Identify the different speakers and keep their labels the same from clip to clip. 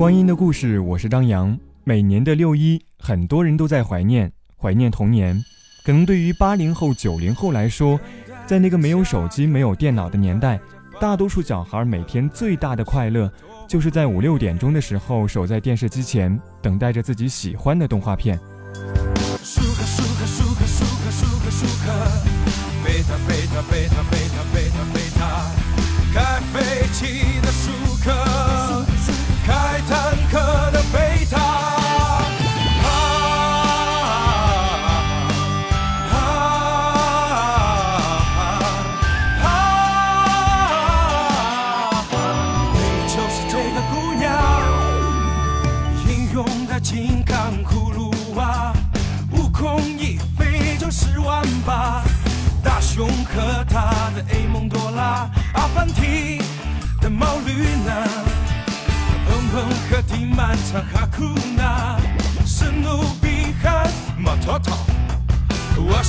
Speaker 1: 光阴的故事，我是张扬。每年的六一，很多人都在怀念，怀念童年。可能对于八零后、九零后来说，在那个没有手机、没有电脑的年代，大多数小孩每天最大的快乐。就是在五六点钟的时候，守在电视机前，等待着自己喜欢的动画片。
Speaker 2: 贝塔贝塔贝塔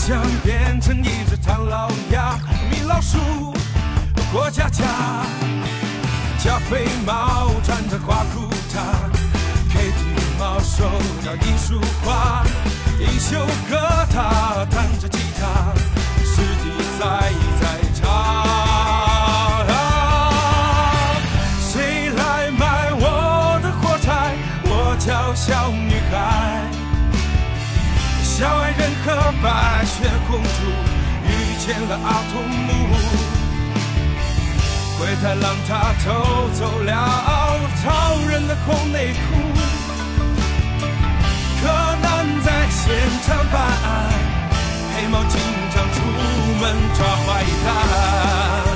Speaker 2: 想变成一只唐老鸭，米老鼠过家家，加菲猫穿着花裤衩，Kitty 猫手着一束花，一休哥他弹着吉他，世纪在小矮人和白雪公主遇见了阿童木，灰太狼他偷走了超人的红内裤，柯南在现场办案，黑猫警长出门抓坏蛋。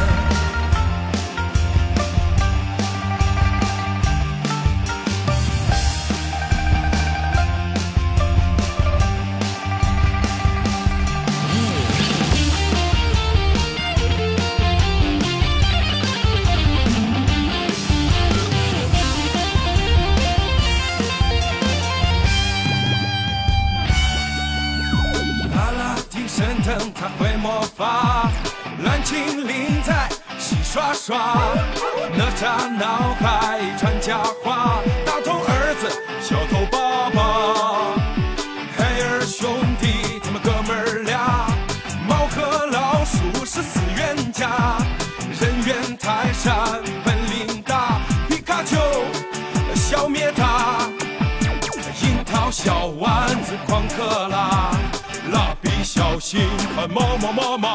Speaker 2: 小心看毛毛毛毛，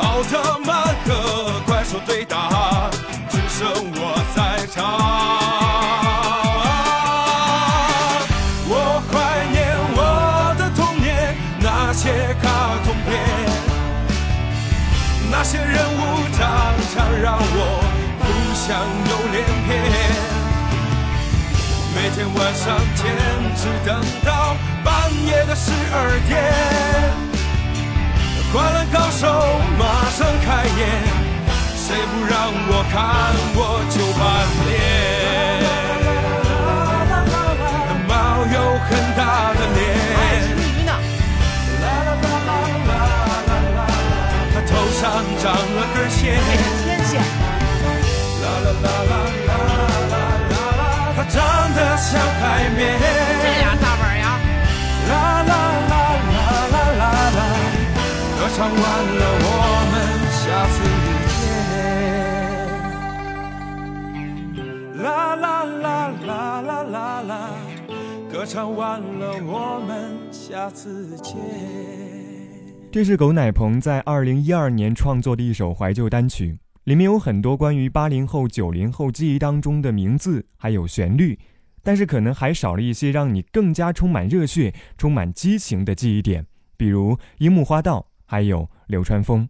Speaker 2: 奥特曼和怪兽对打，只剩我在场。我怀念我的童年，那些卡通片，那些人物常常让我浮想又连篇。每天晚上坚持等到半夜的十二点。灌篮高手马上开演，谁不让我看我就翻脸。猫有很大的脸，他头上长了根线。唱完了，我们下次见。啦啦啦啦啦啦啦，歌唱完了，我们下次见。
Speaker 1: 这是狗奶鹏在二零一二年创作的一首怀旧单曲，里面有很多关于八零后、九零后记忆当中的名字，还有旋律，但是可能还少了一些让你更加充满热血、充满激情的记忆点，比如樱木花道。还有流川枫。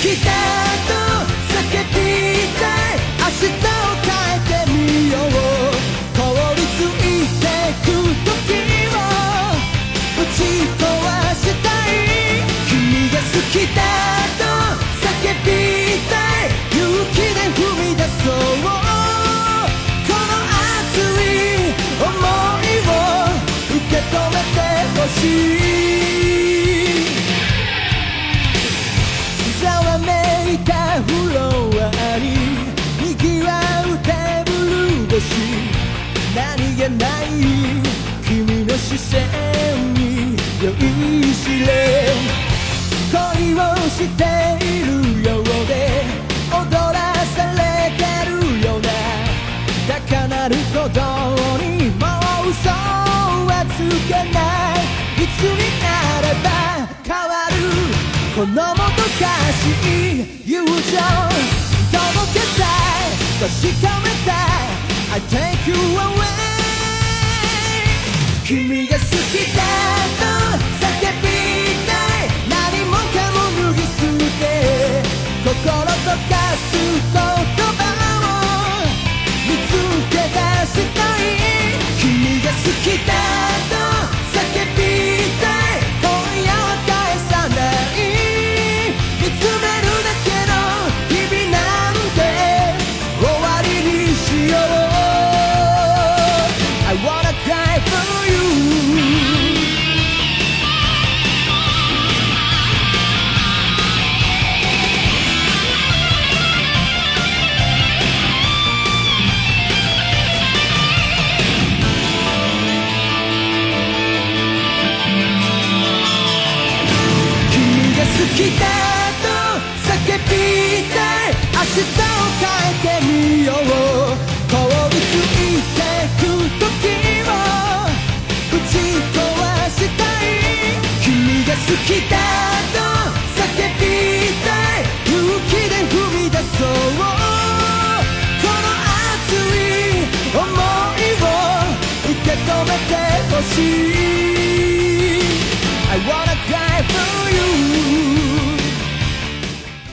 Speaker 3: 君が好きだと叫びたい明日を変えてみよう凍りついてく時を打ち壊したい君が好きだと叫びたい勇気で踏み出そうこの熱い想いを受け止めてほしい酔いしれ恋をしているようで踊らされてるような高鳴る鼓動にもう嘘はつけないいつになれば変わるこのもどかしい友情届けたい確かめたい I take you away 君が好きだと叫びたい。何もかも脱ぎ捨て心溶かす言葉を見つけ出したい。君が好きだと てほしい I wanna cry for you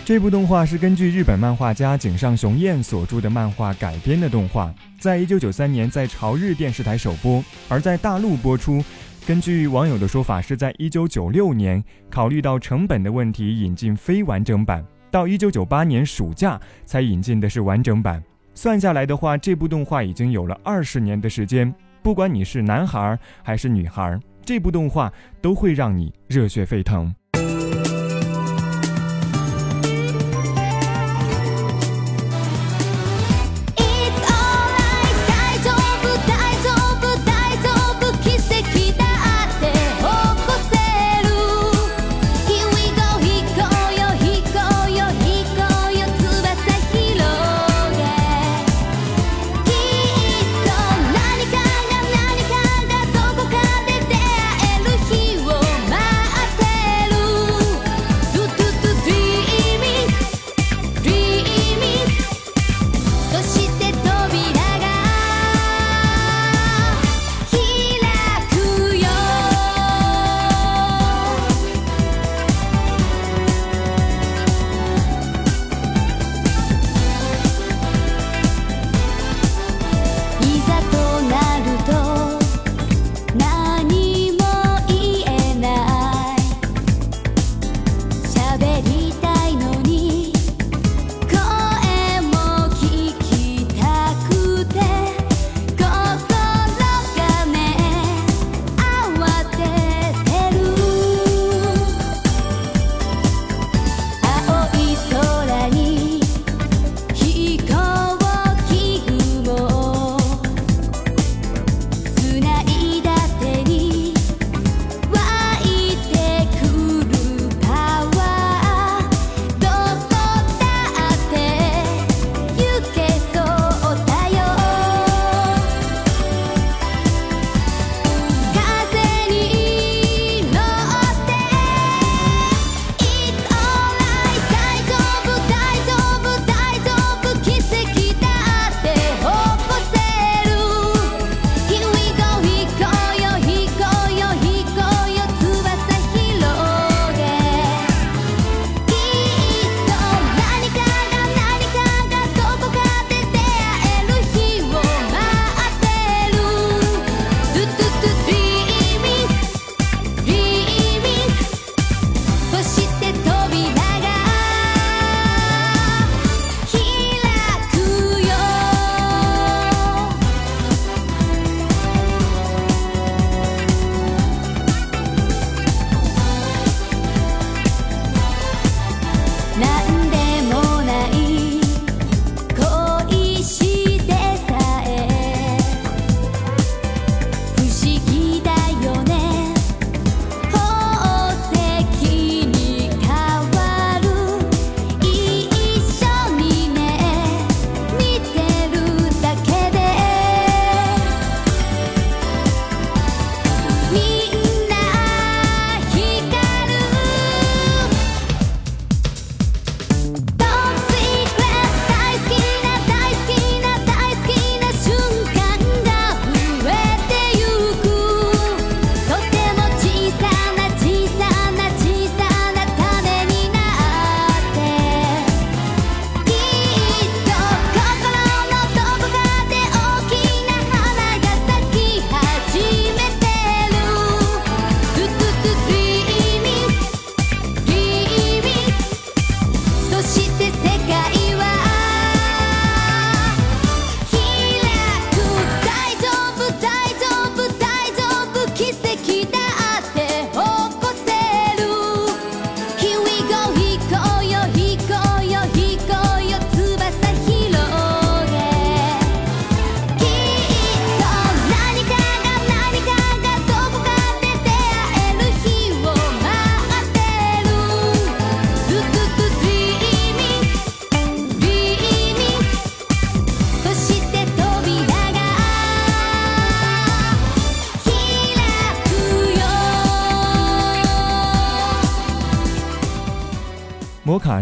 Speaker 1: 这部动画是根据日本漫画家井上雄彦所著的漫画改编的动画，在一九九三年在朝日电视台首播，而在大陆播出。根据网友的说法，是在一九九六年考虑到成本的问题引进非完整版，到一九九八年暑假才引进的是完整版。算下来的话，这部动画已经有了二十年的时间。 不管你是男孩还是女孩，这部动画都会让你热血沸腾。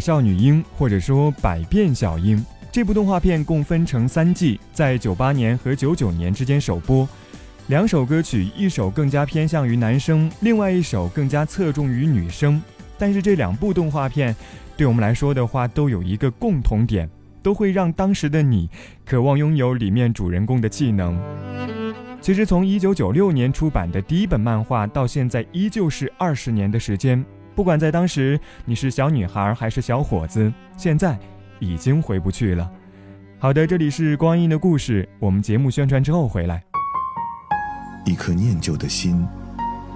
Speaker 1: 少女樱》或者说《百变小樱》。这部动画片共分成三季，在九八年和九九年之间首播。两首歌曲，一首更加偏向于男生，另外一首更加侧重于女生。但是这两部动画片，对我们来说的话，都有一个共同点，都会让当时的你渴望拥有里面主人公的技能。其实从一九九六年出版的第一本漫画到现在，依旧是二十年的时间。不管在当时你是小女孩还是小伙子，现在。已经回不去了。好的，这里是光阴的故事，我们节目宣传之后回来。
Speaker 4: 一颗念旧的心，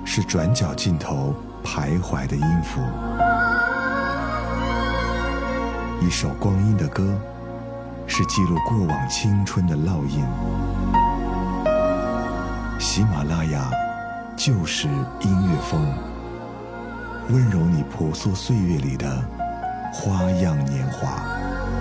Speaker 4: 是转角尽头徘徊的音符；一首光阴的歌，是记录过往青春的烙印。喜马拉雅，就是音乐风，温柔你婆娑岁月里的花样年华。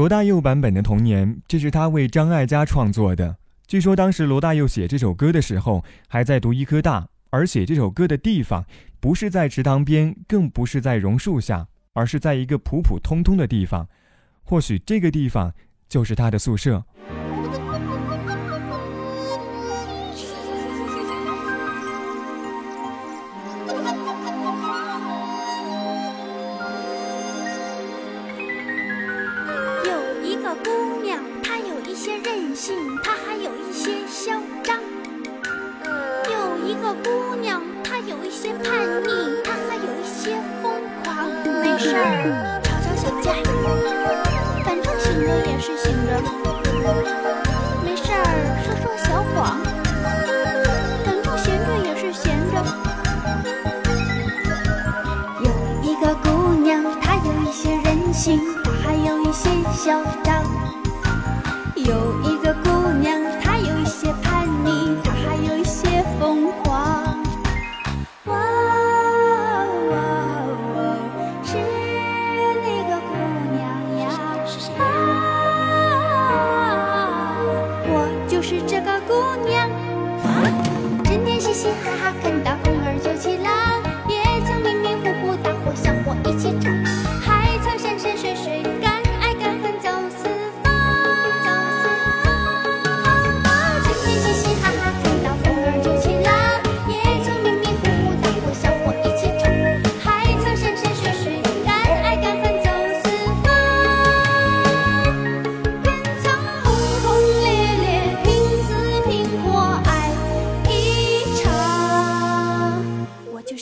Speaker 1: 罗大佑版本的《童年》，这是他为张艾嘉创作的。据说当时罗大佑写这首歌的时候还在读医科大，而写这首歌的地方不是在池塘边，更不是在榕树下，而是在一个普普通通的地方。或许这个地方就是他的宿舍。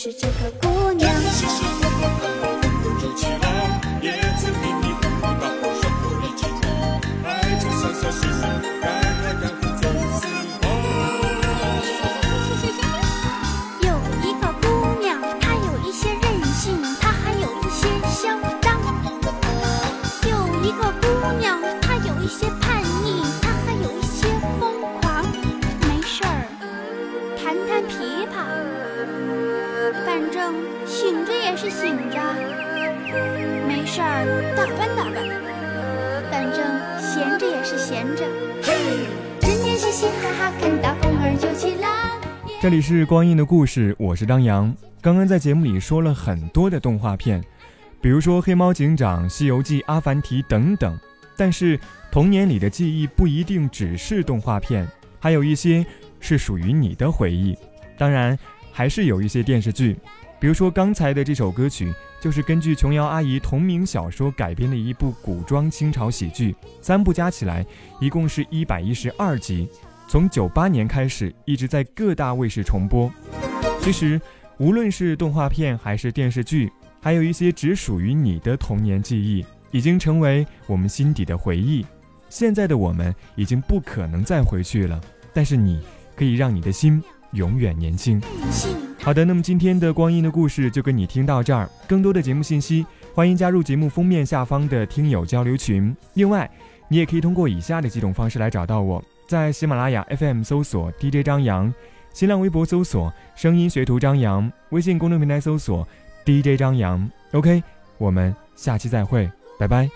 Speaker 5: 是这个姑娘。这
Speaker 1: 里是光阴的故事，我是张扬。刚刚在节目里说了很多的动画片，比如说《黑猫警长》《西游记》《阿凡提》等等。但是童年里的记忆不一定只是动画片，还有一些是属于你的回忆。当然，还是有一些电视剧，比如说刚才的这首歌曲，就是根据琼瑶阿姨同名小说改编的一部古装清朝喜剧，三部加起来一共是一百一十二集。从九八年开始，一直在各大卫视重播。其实，无论是动画片还是电视剧，还有一些只属于你的童年记忆，已经成为我们心底的回忆。现在的我们已经不可能再回去了，但是你可以让你的心永远年轻。好的，那么今天的光阴的故事就跟你听到这儿。更多的节目信息，欢迎加入节目封面下方的听友交流群。另外，你也可以通过以下的几种方式来找到我：在喜马拉雅 FM 搜索 DJ 张扬，新浪微博搜索声音学徒张扬，微信公众平台搜索 DJ 张扬。OK，我们下期再会，拜拜。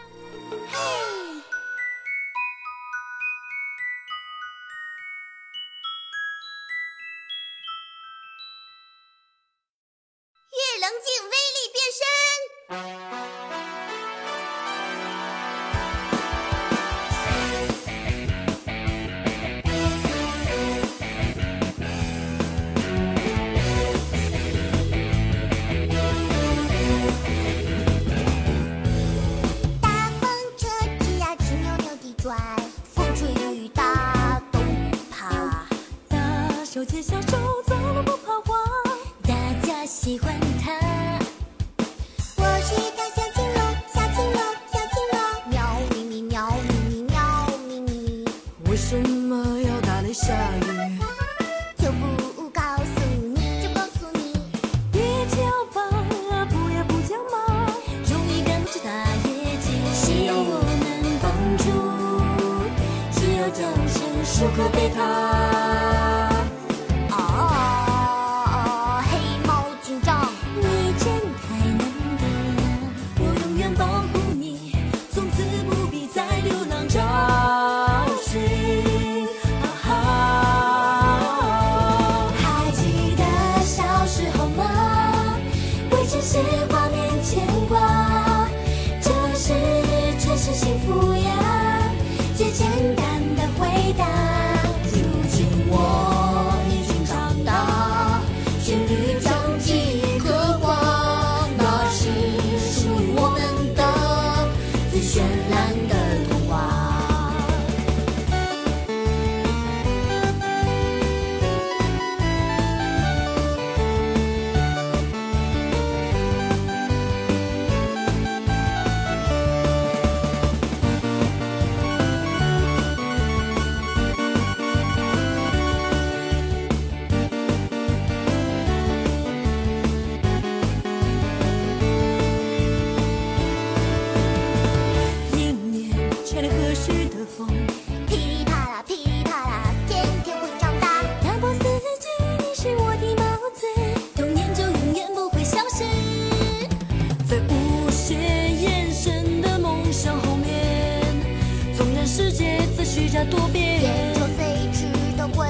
Speaker 6: 的多变。
Speaker 7: 研究飞驰的轨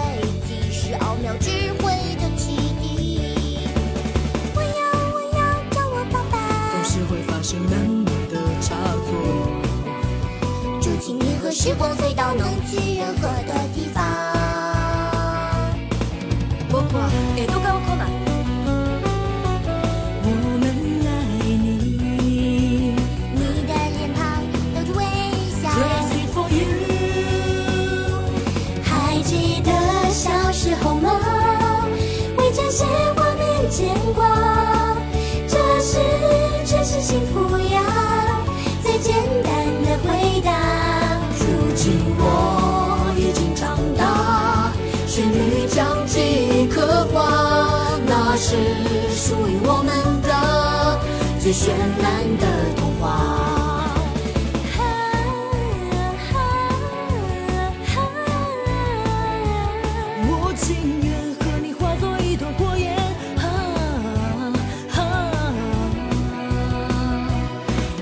Speaker 7: 迹是奥妙智慧的启迪。我要，我要叫我爸爸
Speaker 6: 总。是会发生难免的差错。
Speaker 7: 筑起银河时光隧道，能去任何的地方。
Speaker 6: 僕は江戸川
Speaker 7: 是属于我们的最绚烂的童话。
Speaker 6: 我情愿和你化作一团火焰。啊啊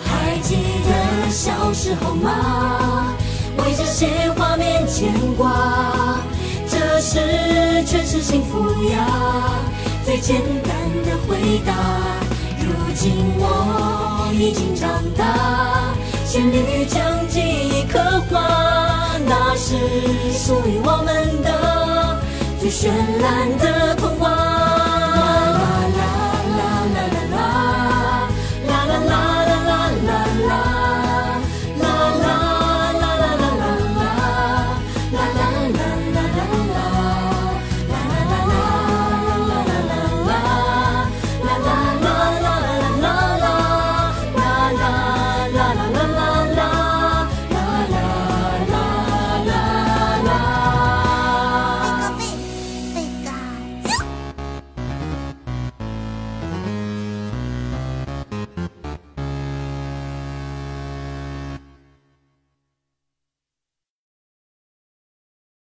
Speaker 7: 还记得小时候吗？为这些画面牵挂，这是全是幸福呀。最简单的回答。如今我已经长大，旋律将记忆刻画，那是属于我们的最绚烂的童话